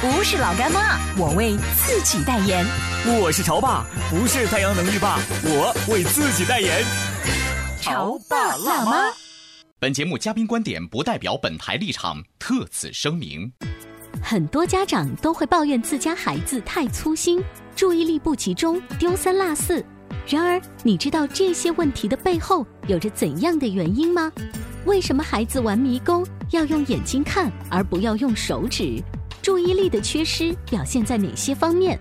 不是老干妈，我为自己代言。我是潮爸，不是太阳能浴霸，我为自己代言。潮爸辣妈。本节目嘉宾观点不代表本台立场，特此声明。很多家长都会抱怨自家孩子太粗心，注意力不集中，丢三落四。然而，你知道这些问题的背后有着怎样的原因吗？为什么孩子玩迷宫要用眼睛看，而不要用手指？注意力的缺失表现在哪些方面？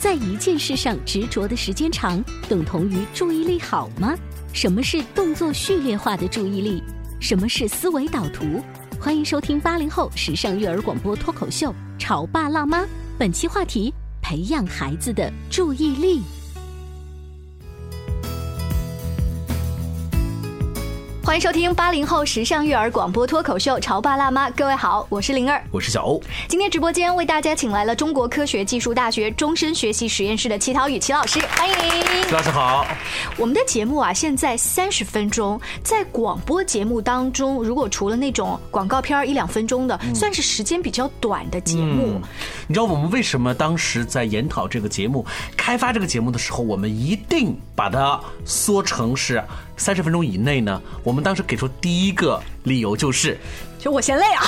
在一件事上执着的时间长，等同于注意力好吗？什么是动作序列化的注意力？什么是思维导图？欢迎收听八零后时尚育儿广播脱口秀《潮爸辣妈》，本期话题：培养孩子的注意力。欢迎收听八零后时尚育儿广播脱口秀《潮爸辣妈》，各位好，我是灵儿，我是小欧。今天直播间为大家请来了中国科学技术大学终身学习实验室的齐涛宇齐老师，欢迎。齐老师好。我们的节目啊，现在三十分钟，在广播节目当中，如果除了那种广告片一两分钟的，算是时间比较短的节目。你知道我们为什么当时在研讨这个节目、开发这个节目的时候，我们一定把它缩成是？三十分钟以内呢？我们当时给出第一个理由就是。就我嫌累啊，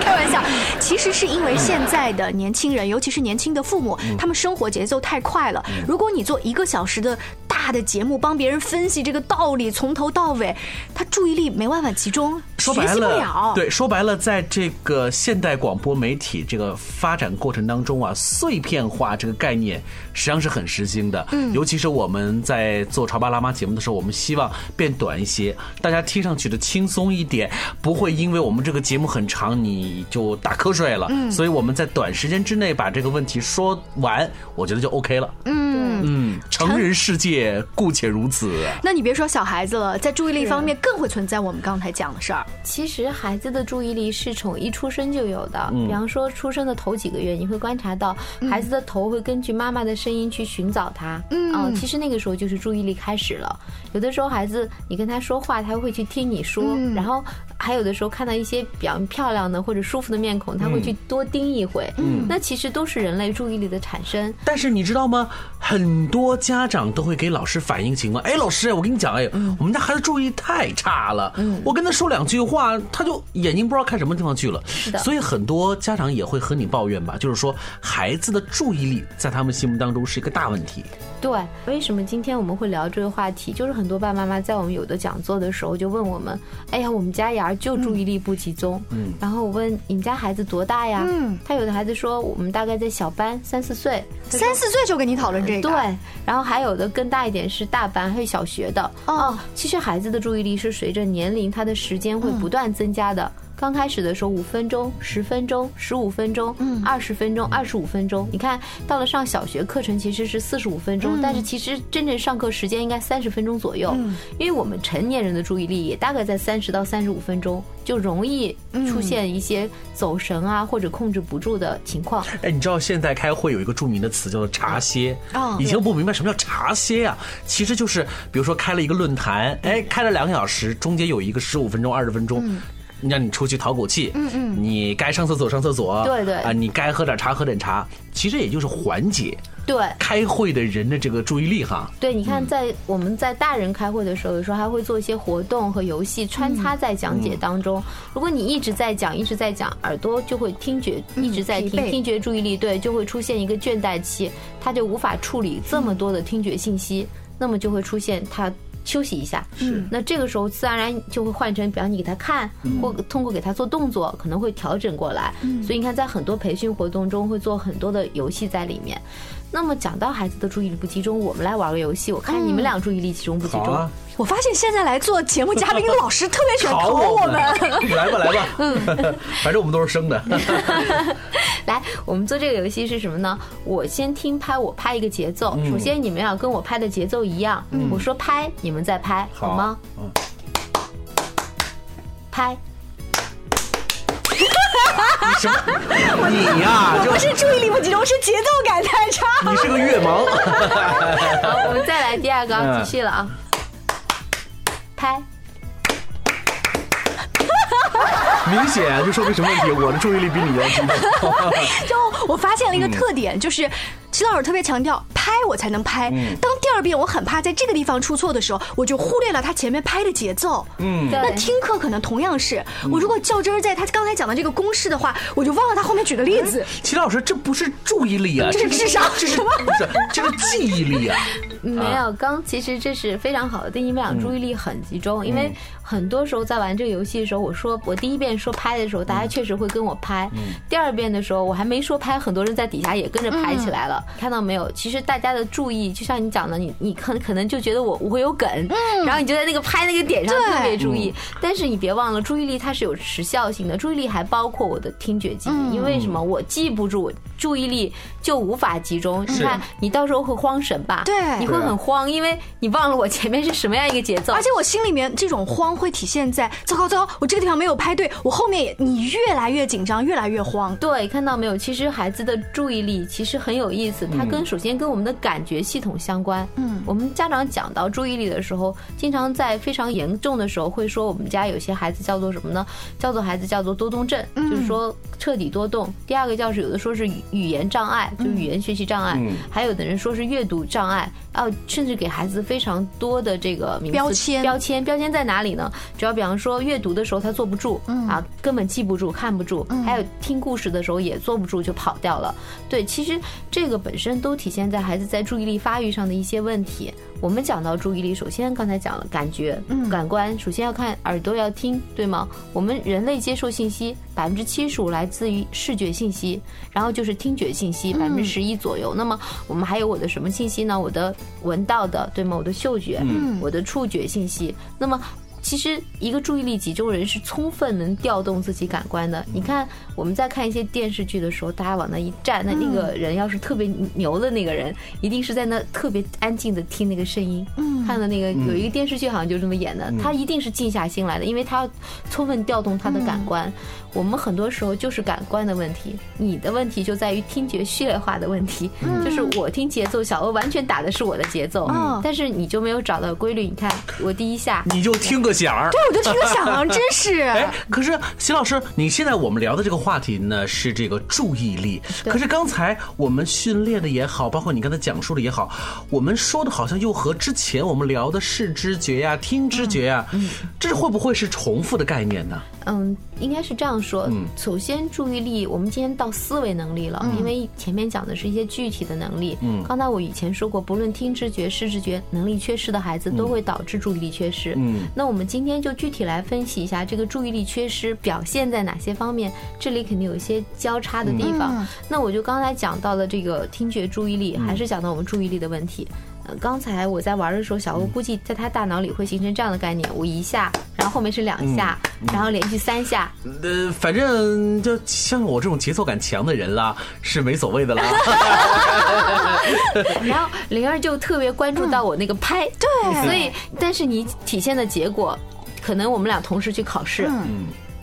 开玩笑，其实是因为现在的年轻人，尤其是年轻的父母，他们生活节奏太快了。如果你做一个小时的大的节目，帮别人分析这个道理从头到尾，他注意力没办法集中，说白了，对，说白了，在这个现代广播媒体这个发展过程当中啊，碎片化这个概念实际上是很时兴的。嗯，尤其是我们在做《潮爸辣妈》节目的时候，我们希望变短一些，大家听上去的轻松一点，不会因为我们这个节目很长，你就打瞌睡了。嗯，所以我们在短时间之内把这个问题说完，我觉得就 OK 了。嗯嗯，成人世界姑且如此。那你别说小孩子了，在注意力方面更会存在我们刚才讲的事儿。其实孩子的注意力是从一出生就有的。比方说出生的头几个月，你会观察到孩子的头会根据妈妈的声音去寻找他。嗯，其实那个时候就是注意力开始了。有的时候孩子你跟他说话，他会去听你说，然后。还有的时候看到一些比较漂亮的或者舒服的面孔，他会去多盯一回。嗯，那其实都是人类注意力的产生。但是你知道吗？很多家长都会给老师反映情况。哎，老师，我跟你讲，哎，我们家孩子注意力太差了。嗯，我跟他说两句话，他就眼睛不知道看什么地方去了。是的。所以很多家长也会和你抱怨吧，就是说孩子的注意力在他们心目当中是一个大问题。对，为什么今天我们会聊这个话题？就是很多爸爸妈妈在我们有的讲座的时候就问我们：“哎呀，我们家雅儿就注意力不集中。”嗯，然后我问：“你们家孩子多大呀？”嗯，他有的孩子说：“我们大概在小班，三四岁。”三四岁就跟你讨论这个。对，然后还有的更大一点是大班，还有小学的。哦，其实孩子的注意力是随着年龄，他的时间会不断增加的。刚开始的时候五分钟、十分钟、十五分钟、二十分钟、二十五分钟。你看到了上小学课程其实是四十五分钟，但是其实真正上课时间应该三十分钟左右。因为我们成年人的注意力也大概在三十到三十五分钟，就容易出现一些走神啊或者控制不住的情况。哎，你知道现在开会有一个著名的词叫做茶歇啊？以前不明白什么叫茶歇啊，其实就是比如说开了一个论坛，哎，开了两个小时，中间有一个十五分钟、二十分钟。让你出去淘口气，嗯嗯，你该上厕所上厕所，对对，啊，你该喝点茶喝点茶，其实也就是缓解对开会的人的这个注意力哈。对，你看在我们在大人开会的时候，有时候还会做一些活动和游戏穿插在讲解当中。如果你一直在讲一直在讲，耳朵就会听觉一直在听，听觉注意力对就会出现一个倦怠期，他就无法处理这么多的听觉信息，那么就会出现他。休息一下。是那这个时候自然而然就会换成，比方你给他看，或通过给他做动作，可能会调整过来。所以你看，在很多培训活动中会做很多的游戏在里面。那么讲到孩子的注意力不集中，我们来玩个游戏，我看你们俩注意力集中不集中？我发现现在来做节目嘉宾的老师特别喜欢考我们。来吧来吧，嗯 反正我们都是生的。来，我们做这个游戏是什么呢？我先听拍，我拍一个节奏。首先你们要跟我拍的节奏一样，我说拍，你们再拍，好吗？嗯，拍。你什么？你呀，就不是注意力不集中，是节奏感太差。你是个月盲。好，我们再来第二个继续了啊，拍。明显就说明什么问题？我的注意力比你要集中。就我发现了一个特点，就是齐老师特别强调拍我才能拍。当第二遍我很怕在这个地方出错的时候，我就忽略了他前面拍的节奏。嗯，那，听课可能同样是，我如果较真儿在他刚才讲的这个公式的话，我就忘了他后面举的例子。齐老师，这不是注意力啊，这是智商 这是什么不是这是记忆力啊？没有，刚其实这是非常好的，定义们俩注意力很集中，因为很多时候在玩这个游戏的时候，我说我第一遍说拍的时候，大家确实会跟我拍，第二遍的时候我还没说拍，很多人在底下也跟着拍起来了，看到没有？其实大家的注意，就像你讲的，你你可可能就觉得我我会有梗，然后你就在那个拍那个点上特别注意，但是你别忘了，注意力它是有时效性的，注意力还包括我的听觉记忆，因为什么？我记不住，注意力就无法集中。你看，你到时候会慌神吧？对你会很慌，因为你忘了我前面是什么样一个节奏。而且我心里面这种慌会体现在糟糕糟糕，我这个地方没有拍对，我后面也你越来越紧张，越来越慌。对，看到没有？其实孩子的注意力其实很有意思，它跟首先跟我们的感觉系统相关。嗯，我们家长讲到注意力的时候，经常在非常严重的时候会说，我们家有些孩子叫做什么呢？叫做孩子叫做多动症，就是说彻底多动。第二个叫是有的说是语语言障碍，就是语言学习障碍，还有的人说是阅读障碍，啊，甚至给孩子非常多的这个名标签标签标签在哪里呢？主要比方说阅读的时候他坐不住，啊，根本记不住、看不住，还有听故事的时候也坐不住就跑掉了。对，其实这个本身都体现在孩子在注意力发育上的一些问题。我们讲到注意力，首先刚才讲了感觉、嗯感官，首先要看耳朵要听，对吗？我们人类接受信息百分之七十五来自于视觉信息，然后就是听觉信息百分之十一左右。那么我们还有我的什么信息呢？我的闻到的，对吗？我的嗅觉，嗯我的触觉信息。那么其实一个注意力集中人是充分能调动自己感官的。你看我们在看一些电视剧的时候，大家往那一站，那那个人要是特别牛的那个人，一定是在那特别安静的听那个声音。嗯，看的那个有一个电视剧好像就这么演的，他一定是静下心来的，因为他要充分调动他的感官。我们很多时候就是感官的问题，你的问题就在于听觉序列化的问题，就是我听节奏，小欧完全打的是我的节奏，但是你就没有找到规律。你看我第一下，你就听个响儿。对，我就听个响，真是。哎，可是席老师，你现在我们聊的这个话题呢是这个注意力，可是刚才我们训练的也好，包括你刚才讲述的也好，我们说的好像又和之前我们聊的视知觉呀、听知觉呀，这会不会是重复的概念呢？嗯，应该是这样说。首先，注意力，我们今天到思维能力了，因为前面讲的是一些具体的能力。嗯，刚才我以前说过，不论听知觉、视知觉能力缺失的孩子，都会导致注意力缺失。嗯，那我们今天就具体来分析一下这个注意力缺失表现在哪些方面。这里肯定有一些交叉的地方。那我就刚才讲到了这个听觉注意力，还是讲到我们注意力的问题。呃，刚才我在玩的时候，小欧估计在他大脑里会形成这样的概念：我一下，然后后面是两下，然后连续三下。呃，反正就像我这种节奏感强的人啦，是没所谓的啦。然后灵儿就特别关注到我那个拍，对所以但是你体现的结果，可能我们俩同时去考试。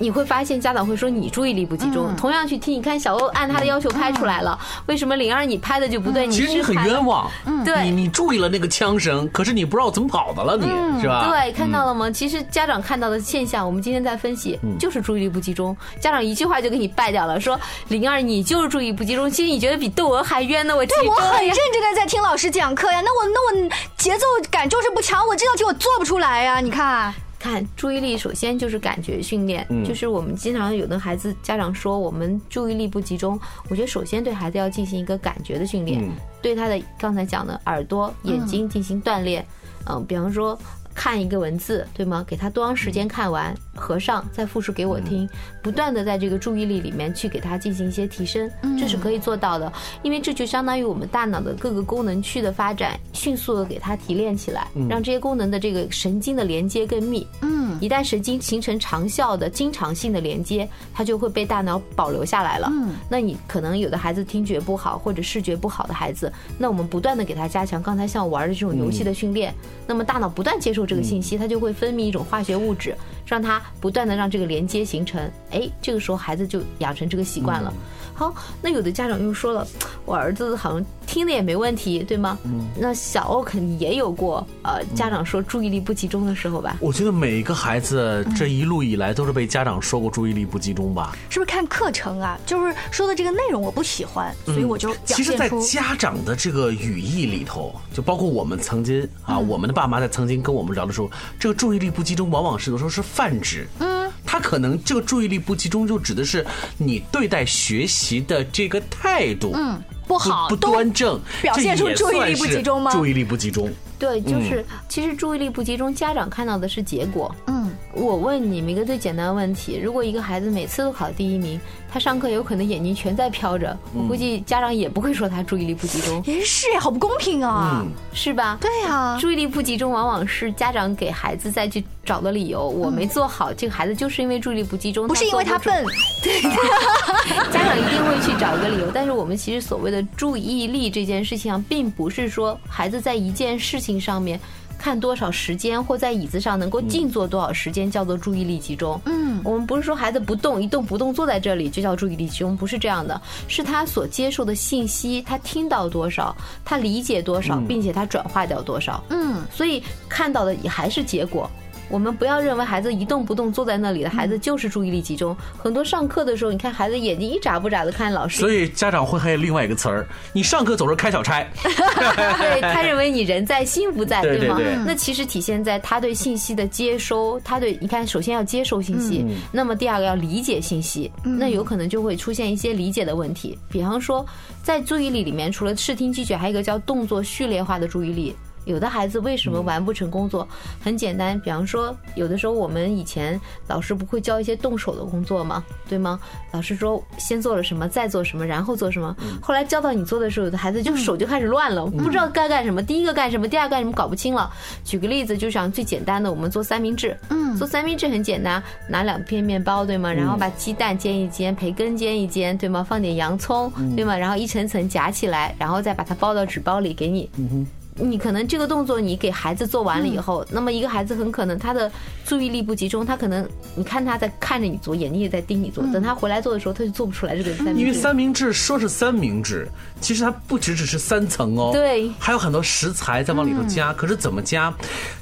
你会发现家长会说你注意力不集中，同样去听，你看小欧按他的要求拍出来了，为什么灵儿你拍的就不对？你其实你很冤枉，对你你注意了那个枪声，可是你不知道怎么跑的了，你是吧？对，看到了吗？其实家长看到的现象，我们今天在分析，就是注意力不集中。家长一句话就给你败掉了，说灵儿你就是注意力不集中。其实你觉得比窦娥还冤呢，我集对，我很认真的在听老师讲课呀，那我那我节奏感就是不强，我这道题我做不出来呀，你看。看注意力，首先就是感觉训练，就是我们经常有的孩子家长说我们注意力不集中，我觉得首先对孩子要进行一个感觉的训练，对他的刚才讲的耳朵、眼睛进行锻炼。嗯，比方说，看一个文字，对吗？给他多长时间看完，合上再复述给我听，不断的在这个注意力里面去给他进行一些提升，这是可以做到的。因为这就相当于我们大脑的各个功能区的发展，迅速的给它提炼起来，让这些功能的这个神经的连接更密。嗯，一旦神经形成长效的、经常性的连接，它就会被大脑保留下来了。嗯，那你可能有的孩子听觉不好或者视觉不好的孩子，那我们不断的给他加强刚才像我玩的这种游戏的训练，那么大脑不断接受。这个信息，它就会分泌一种化学物质，让他不断的让这个连接形成。哎，这个时候孩子就养成这个习惯了。好，那有的家长又说了，我儿子好像听的也没问题，对吗？嗯。那小欧肯定也有过呃，家长说注意力不集中的时候吧？我觉得每一个孩子这一路以来都是被家长说过注意力不集中吧？是不是看课程啊？就是说的这个内容我不喜欢，所以我就其实，在家长的这个语义里头，就包括我们曾经啊，我们的爸妈在曾经跟我们聊。的时候，这个注意力不集中，往往是有时候是泛指。嗯，他可能这个注意力不集中，就指的是你对待学习的这个态度，嗯，不好，不端正，表现出注意力不集中吗？注意力不集中。对，就是其实注意力不集中，家长看到的是结果。嗯，我问你们一个最简单的问题：如果一个孩子每次都考第一名，他上课有可能眼睛全在飘着，我估计家长也不会说他注意力不集中。也是呀，好不公平啊，是吧？对呀，注意力不集中往往是家长给孩子再去找的理由。我没做好，这个孩子就是因为注意力不集中，不是因为他笨。对，家长一定会去找一个理由。但是我们其实所谓的注意力这件事情上，并不是说孩子在一件事情。上面看多少时间，或在椅子上能够静坐多少时间，叫做注意力集中。嗯，我们不是说孩子不动一动不动坐在这里就叫注意力集中，不是这样的，是他所接受的信息，他听到多少，他理解多少，并且他转化掉多少。嗯，所以看到的也还是结果。我们不要认为孩子一动不动坐在那里的孩子就是注意力集中。很多上课的时候，你看孩子眼睛一眨不眨的看老师。所以家长会还有另外一个词儿，你上课总是开小差。对他认为你人在心不在，对吗？那其实体现在他对信息的接收，他对你看，首先要接收信息，那么第二个要理解信息，那有可能就会出现一些理解的问题。比方说，在注意力里面，除了视听记觉，还有一个叫动作序列化的注意力。有的孩子为什么完不成工作？很简单，比方说，有的时候我们以前老师不会教一些动手的工作吗？对吗？老师说先做了什么，再做什么，然后做什么。后来教到你做的时候，有的孩子就手就开始乱了，不知道该干什么。第一个干什么，第二干什么，搞不清了。举个例子，就像最简单的，我们做三明治。嗯，做三明治很简单，拿两片面包，对吗？然后把鸡蛋煎一煎，培根煎一煎，对吗？放点洋葱，对吗？然后一层层夹起来，然后再把它包到纸包里给你。嗯哼。你可能这个动作你给孩子做完了以后，那么一个孩子很可能他的注意力不集中，他可能你看他在看着你做，眼睛也在盯你做，等他回来做的时候，他就做不出来这个三明治。因为三明治说是三明治，其实它不只只是三层哦，对，还有很多食材在往里头加，可是怎么加，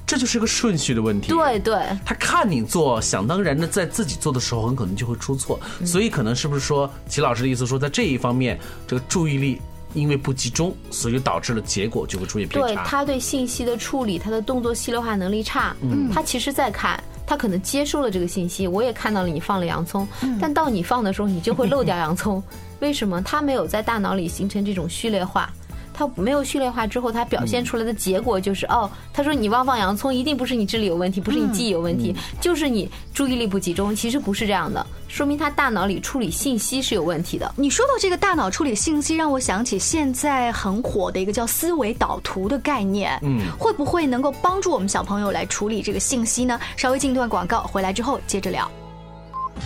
这就是个顺序的问题。对对，他看你做，想当然的在自己做的时候，很可能就会出错，所以可能是不是说齐老师的意思说，在这一方面，这个注意力。因为不集中，所以导致了结果就会出现偏差。对他对信息的处理，他的动作系列化能力差。嗯，他其实在看，他可能接收了这个信息，我也看到了你放了洋葱，但到你放的时候，你就会漏掉洋葱。为什么？他没有在大脑里形成这种序列化。他没有序列化之后，他表现出来的结果就是哦，他说你忘放洋葱，一定不是你智力有问题，不是你记忆有问题，就是你注意力不集中。其实不是这样的，说明他大脑里处理信息是有问题的。你说到这个大脑处理信息，让我想起现在很火的一个叫思维导图的概念。嗯，会不会能够帮助我们小朋友来处理这个信息呢？稍微进段广告，回来之后接着聊。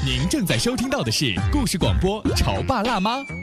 您正在收听到的是故事广播《潮爸辣妈》。《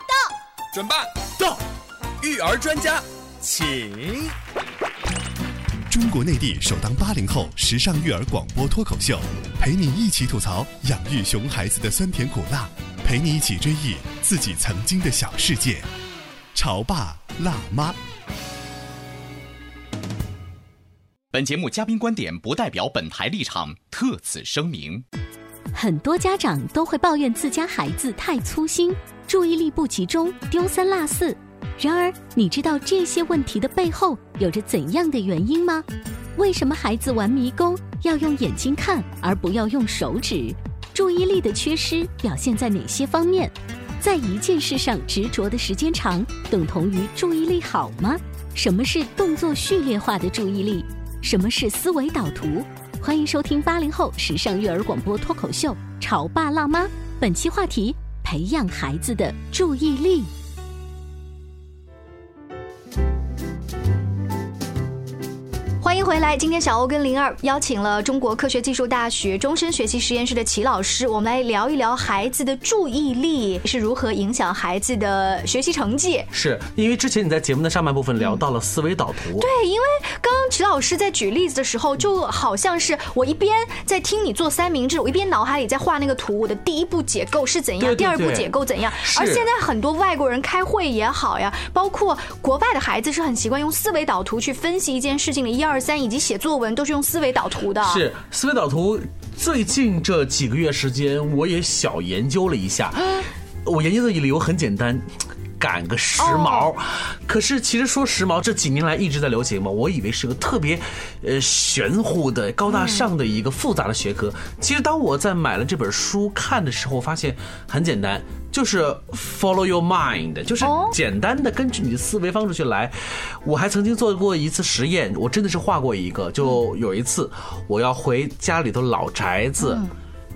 准备到，育儿专家，请。中国内地首档八零后时尚育儿广播脱口秀，陪你一起吐槽养育熊孩子的酸甜苦辣，陪你一起追忆自己曾经的小世界。潮爸辣妈。本节目嘉宾观点不代表本台立场，特此声明。很多家长都会抱怨自家孩子太粗心，注意力不集中，丢三落四。然而，你知道这些问题的背后有着怎样的原因吗？为什么孩子玩迷宫要用眼睛看而不要用手指？注意力的缺失表现在哪些方面？在一件事上执着的时间长，等同于注意力好吗？什么是动作序列化的注意力？什么是思维导图？欢迎收听八零后时尚育儿广播脱口秀《潮爸辣妈》，本期话题：培养孩子的注意力。欢迎回来！今天小欧跟灵儿邀请了中国科学技术大学终身学习实验室的齐老师，我们来聊一聊孩子的注意力是如何影响孩子的学习成绩。是因为之前你在节目的上半部分聊到了思维导图，对，因为刚刚齐老师在举例子的时候，就好像是我一边在听你做三明治，我一边脑海里在画那个图，我的第一步解构是怎样，第二步解构怎样。而现在很多外国人开会也好呀，包括国外的孩子是很习惯用思维导图去分析一件事情的一二。三以及写作文都是用思维导图的。是思维导图，最近这几个月时间，我也小研究了一下。我研究的理由很简单。赶个时髦，可是其实说时髦这几年来一直在流行嘛，我以为是个特别，呃玄乎的高大上的一个复杂的学科。其实当我在买了这本书看的时候，发现很简单，就是 follow your mind，就是简单的根据你的思维方式去来。我还曾经做过一次实验，我真的是画过一个，就有一次我要回家里头老宅子。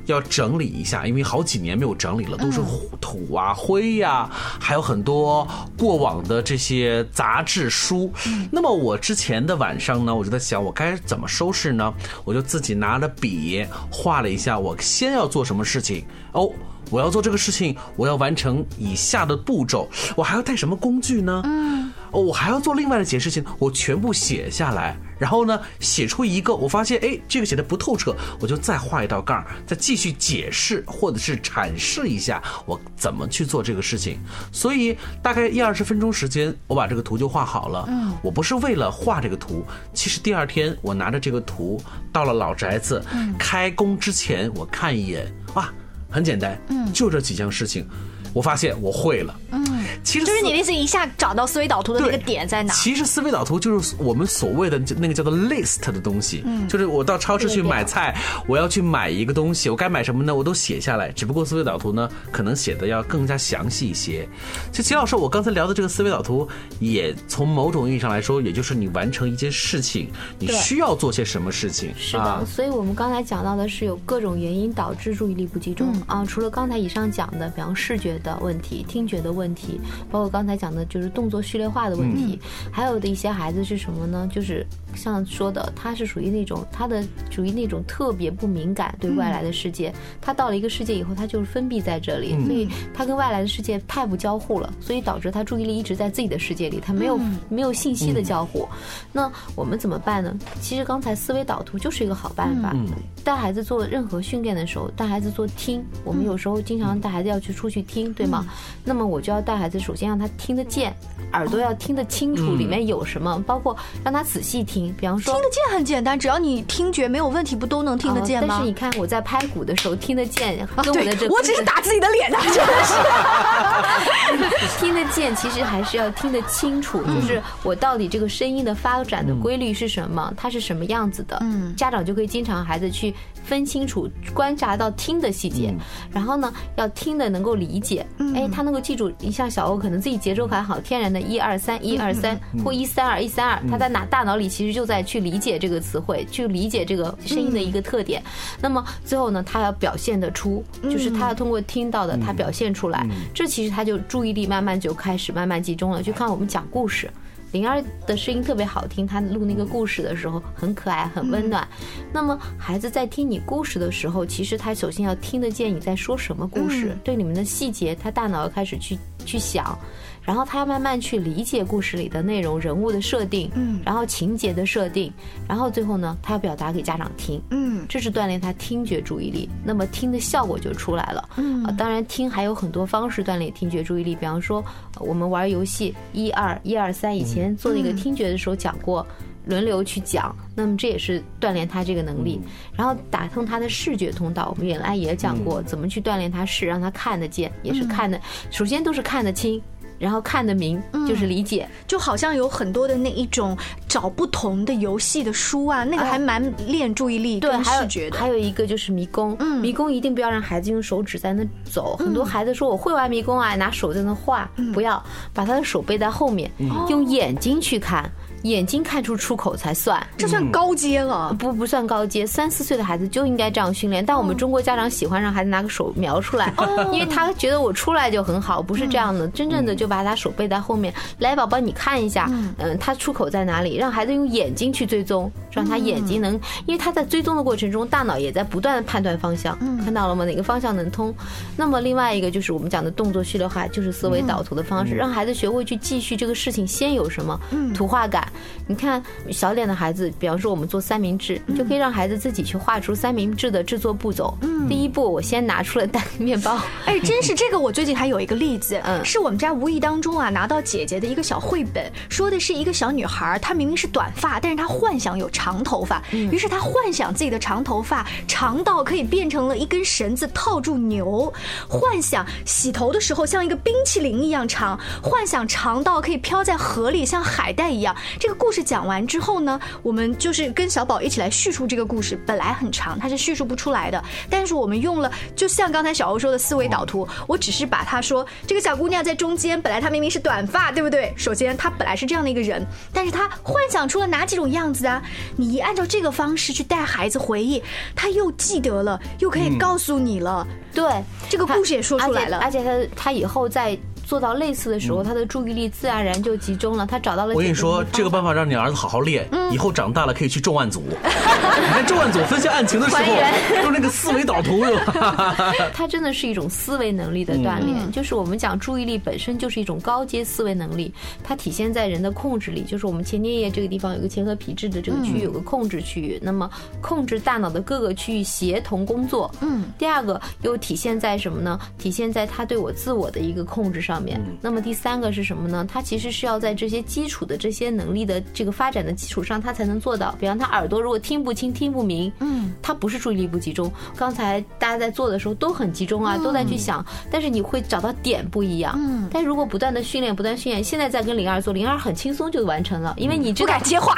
要整理一下，因为好几年没有整理了，都是土啊、灰呀，还有很多过往的这些杂志书。那么我之前的晚上呢，我就在想，我该怎么收拾呢？我就自己拿着笔画了一下，我先要做什么事情哦。我要做这个事情，我要完成以下的步骤，我还要带什么工具呢？嗯，哦，我还要做另外的解释性，我全部写下来，然后呢，写出一个，我发现，哎，这个写的不透彻，我就再画一道杠，再继续解释或者是阐释一下我怎么去做这个事情。所以大概一二十分钟时间，我把这个图就画好了。嗯，我不是为了画这个图，其实第二天我拿着这个图到了老宅子，开工之前我看一眼，哇。很简单，嗯，就这几件事情，我发现我会了，嗯。其实就是你那是一下找到思维导图的那个点在哪？其实思维导图就是我们所谓的那个叫做 list 的东西，嗯，就是我到超市去买菜，我要去买一个东西，我该买什么呢？我都写下来。只不过思维导图呢，可能写的要更加详细一些。其实齐老师，我刚才聊的这个思维导图，也从某种意义上来说，也就是你完成一件事情，你需要做些什么事情。是的，所以我们刚才讲到的是有各种原因导致注意力不集中啊。除了刚才以上讲的，比方视觉的问题、听觉的问题。包括刚才讲的，就是动作序列化的问题，还有的一些孩子是什么呢？就是像说的，他是属于那种他的属于那种特别不敏感对外来的世界，他到了一个世界以后，他就是封闭在这里，所以他跟外来的世界太不交互了，所以导致他注意力一直在自己的世界里，他没有没有信息的交互。那我们怎么办呢？其实刚才思维导图就是一个好办法。带孩子做任何训练的时候，带孩子做听，我们有时候经常带孩子要去出去听，对吗？那么我就要带孩子。首先让他听得见，耳朵要听得清楚，里面有什么，包括让他仔细听。比方说，听得见很简单，只要你听觉没有问题，不都能听得见吗？但是你看我在拍鼓的时候听得见，跟我的这我只是打自己的脸啊，真的是听得见，其实还是要听得清楚，就是我到底这个声音的发展的规律是什么，它是什么样子的。嗯，家长就可以经常孩子去分清楚，观察到听的细节，然后呢，要听的能够理解，哎，他能够记住。你像小欧。可能自己节奏感好，天然的一二三一二三或一三二一三二，他在哪大脑里其实就在去理解这个词汇，去理解这个声音的一个特点。那么最后呢，他要表现得出，就是他要通过听到的他表现出来，这其实他就注意力慢慢就开始慢慢集中了。就看我们讲故事。灵儿的声音特别好听，她录那个故事的时候很可爱、很温暖。那么孩子在听你故事的时候，其实他首先要听得见你在说什么故事，对里面的细节，他大脑要开始去去想。然后他要慢慢去理解故事里的内容、人物的设定，嗯，然后情节的设定，然后最后呢，他要表达给家长听，嗯，这是锻炼他听觉注意力，那么听的效果就出来了，嗯，啊，当然听还有很多方式锻炼听觉注意力，比方说我们玩游戏一二一二三，以前做那个听觉的时候讲过。轮流去讲，那么这也是锻炼他这个能力。然后打通他的视觉通道，我们原来也讲过怎么去锻炼他视，让他看得见，也是看的。首先都是看得清。然后看得明，就是理解，就好像有很多的那一种找不同的游戏的书啊，那个还蛮练注意力跟视觉的。还有一个就是迷宫，迷宫一定不要让孩子用手指在那走。很多孩子说我会玩迷宫啊，拿手在那画，不要把他的手背在后面，用眼睛去看。眼睛看出出口才算，这算高阶了？不，不算高阶。三四岁的孩子就应该这样训练。但我们中国家长喜欢让孩子拿个手描出来，因为他觉得我出来就很好，不是这样的。真正的就把他手背在后面，来，宝宝你看一下，嗯，他出口在哪里？让孩子用眼睛去追踪，让他眼睛能，因为他在追踪的过程中，大脑也在不断的判断方向。看到了吗？哪个方向能通？那么另外一个就是我们讲的动作序列化，就是思维导图的方式，让孩子学会去继续这个事情先有什么图画感。你看小点的孩子，比方说我们做三明治，就可以让孩子自己去画出三明治的制作步骤。嗯，第一步我先拿出了蛋面包。哎，真是这个，我最近还有一个例子，嗯，是我们家无意当中啊拿到姐姐的一个小绘本，说的是一个小女孩，她明明是短发，但是她幻想有长头发，嗯于是她幻想自己的长头发长到可以变成了一根绳子套住牛，幻想洗头的时候像一个冰淇淋一样长，幻想长到可以飘在河里像海带一样。这个故事。讲完之后呢，我们就是跟小宝一起来叙述这个故事。本来很长，它是叙述不出来的。但是我们用了，就像刚才小欧说的思维导图，我只是把他说这个小姑娘在中间，本来她明明是短发，对不对？首先她本来是这样的一个人，但是她幻想出了哪几种样子啊？你一按照这个方式去带孩子回忆，他又记得了，又可以告诉你了。对，这个故事也说出来了，而且他他以后在。做到类似的时候，他的注意力自然而然就集中了。他找到了。我跟你说，这个办法让你儿子好好练，以后长大了可以去重案组。你看重案组分析案情的时候，用那个思维导图。他真的是一种思维能力的锻炼，就是我们讲注意力本身就是一种高阶思维能力，它体现在人的控制力。就是我们前颞叶这个地方有个前额皮质的这个区域有个控制区域，那么控制大脑的各个区域协同工作。嗯。第二个又体现在什么呢？体现在他对我自我的一个控制上。上面，那么第三个是什么呢？他其实是要在这些基础的这些能力的这个发展的基础上，他才能做到。比方他耳朵如果听不清、听不明，嗯，他不是注意力不集中。刚才大家在做的时候都很集中啊，都在去想，但是你会找到点不一样。嗯，但如果不断的训练、不断训练，现在在跟灵儿做，灵儿很轻松就完成了，因为你不敢接话，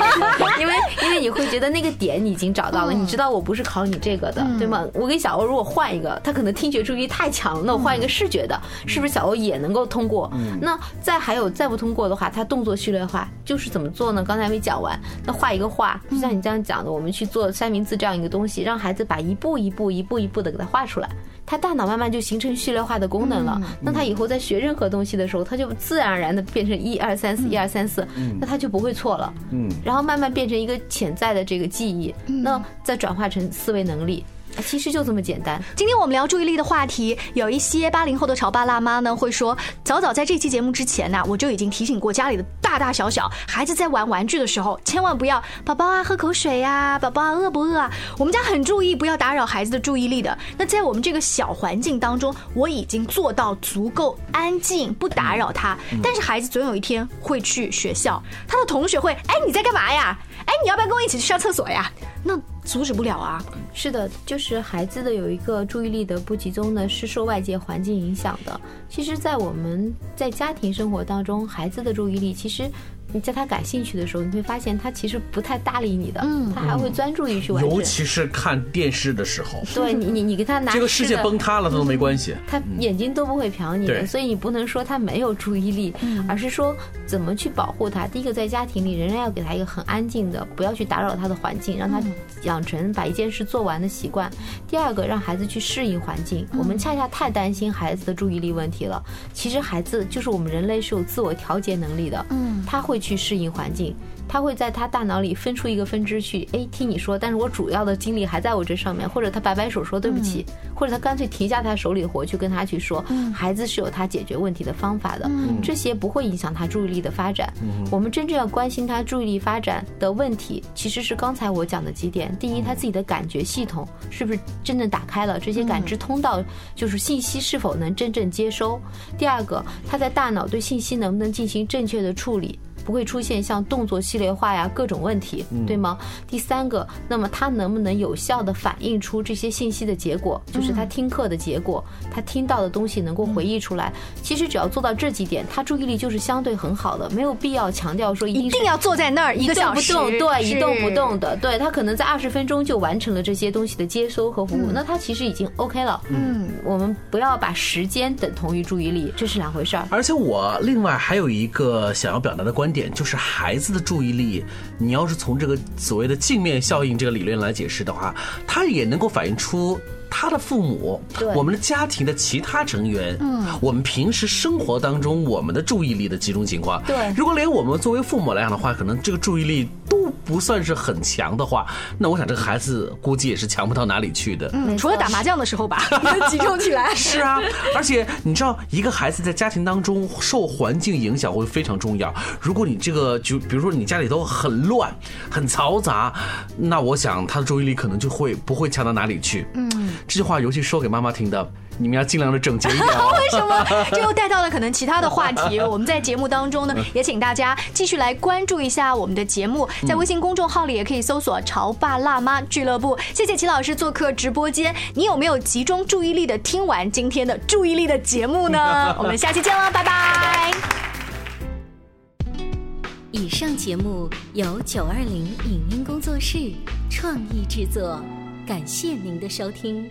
因为因为你会觉得那个点你已经找到了，你知道我不是考你这个的，对吗？我跟小欧如果换一个，他可能听觉注意力太强，那我换一个视觉的，是不是小欧？也能够通过，那再还有再不通过的话，他动作序列化就是怎么做呢？刚才没讲完，那画一个画，就像你这样讲的，我们去做三明治这样一个东西，让孩子把一步一步、一步一步的给他画出来，他大脑慢慢就形成序列化的功能了。那他以后在学任何东西的时候，他就自然而然的变成一二三四，一二三四，那他就不会错了。嗯，然后慢慢变成一个潜在的这个记忆，那再转化成思维能力。其实就这么简单。今天我们聊注意力的话题，有一些八零后的潮爸辣妈呢会说，早早在这期节目之前呢，我就已经提醒过家里的大大小小孩子在玩玩具的时候，千万不要宝宝啊喝口水呀，宝宝啊饿不饿啊？我们家很注意不要打扰孩子的注意力的。那在我们这个小环境当中，我已经做到足够安静，不打扰他。但是孩子总有一天会去学校，他的同学会，哎你在干嘛呀？哎你要不要跟我一起去上厕所呀？那。阻止不了啊！是的，就是孩子的有一个注意力的不集中呢，是受外界环境影响的。其实，在我们在家庭生活当中，孩子的注意力其实。你在他感兴趣的时候，你会发现他其实不太搭理你的，嗯，他还会专注于去玩。尤其是看电视的时候，对你，你你给他拿 这个世界崩塌了，他都没关系，他眼睛都不会瞟你的，所以你不能说他没有注意力，而是说怎么去保护他。第一个，在家庭里仍然要给他一个很安静的，不要去打扰他的环境，让他养成把一件事做完的习惯。第二个，让孩子去适应环境。我们恰恰太担心孩子的注意力问题了。其实孩子就是我们人类是有自我调节能力的，嗯，他会。去适应环境。他会在他大脑里分出一个分支去，哎，听你说，但是我主要的精力还在我这上面，或者他摆摆手说对不起，或者他干脆停下他手里的活去跟他去说，孩子是有他解决问题的方法的，这些不会影响他注意力的发展。我们真正要关心他注意力发展的问题，其实是刚才我讲的几点：第一，他自己的感觉系统是不是真正打开了，这些感知通道就是信息是否能真正接收；第二个，他在大脑对信息能不能进行正确的处理。不会出现像动作系列化呀各种问题，对吗？第三个，那么他能不能有效的反映出这些信息的结果，就是他听课的结果，他听到的东西能够回忆出来。其实只要做到这几点，他注意力就是相对很好的，没有必要强调说一定要坐在那儿一个小时，对，一动不动的，对他可能在二十分钟就完成了这些东西的接收和服务，那他其实已经 OK 了。嗯，我们不要把时间等同于注意力，这是两回事儿。而且我另外还有一个想要表达的观点，就是孩子的注意力，你要是从这个所谓的镜面效应这个理论来解释的话，它也能够反映出。他的父母，我们的家庭的其他成员，嗯，我们平时生活当中我们的注意力的集中情况，对，如果连我们作为父母来讲的话，可能这个注意力都不算是很强的话，那我想这个孩子估计也是强不到哪里去的。嗯，除了打麻将的时候吧，集中起来。是啊，而且你知道，一个孩子在家庭当中受环境影响会非常重要。如果你这个就比如说你家里头很乱、很嘈杂，那我想他的注意力可能就会不会强到哪里去。嗯。这句话尤其说给妈妈听的，你们要尽量的整洁一点。为什么？这又带到了可能其他的话题。我们在节目当中呢，也请大家继续来关注一下我们的节目，在微信公众号里也可以搜索“潮爸辣妈俱乐部”。谢谢齐老师做客直播间。你有没有集中注意力的听完今天的注意力的节目呢？我们下期见了，拜拜。以上节目由九二零影音工作室创意制作。感谢您的收听。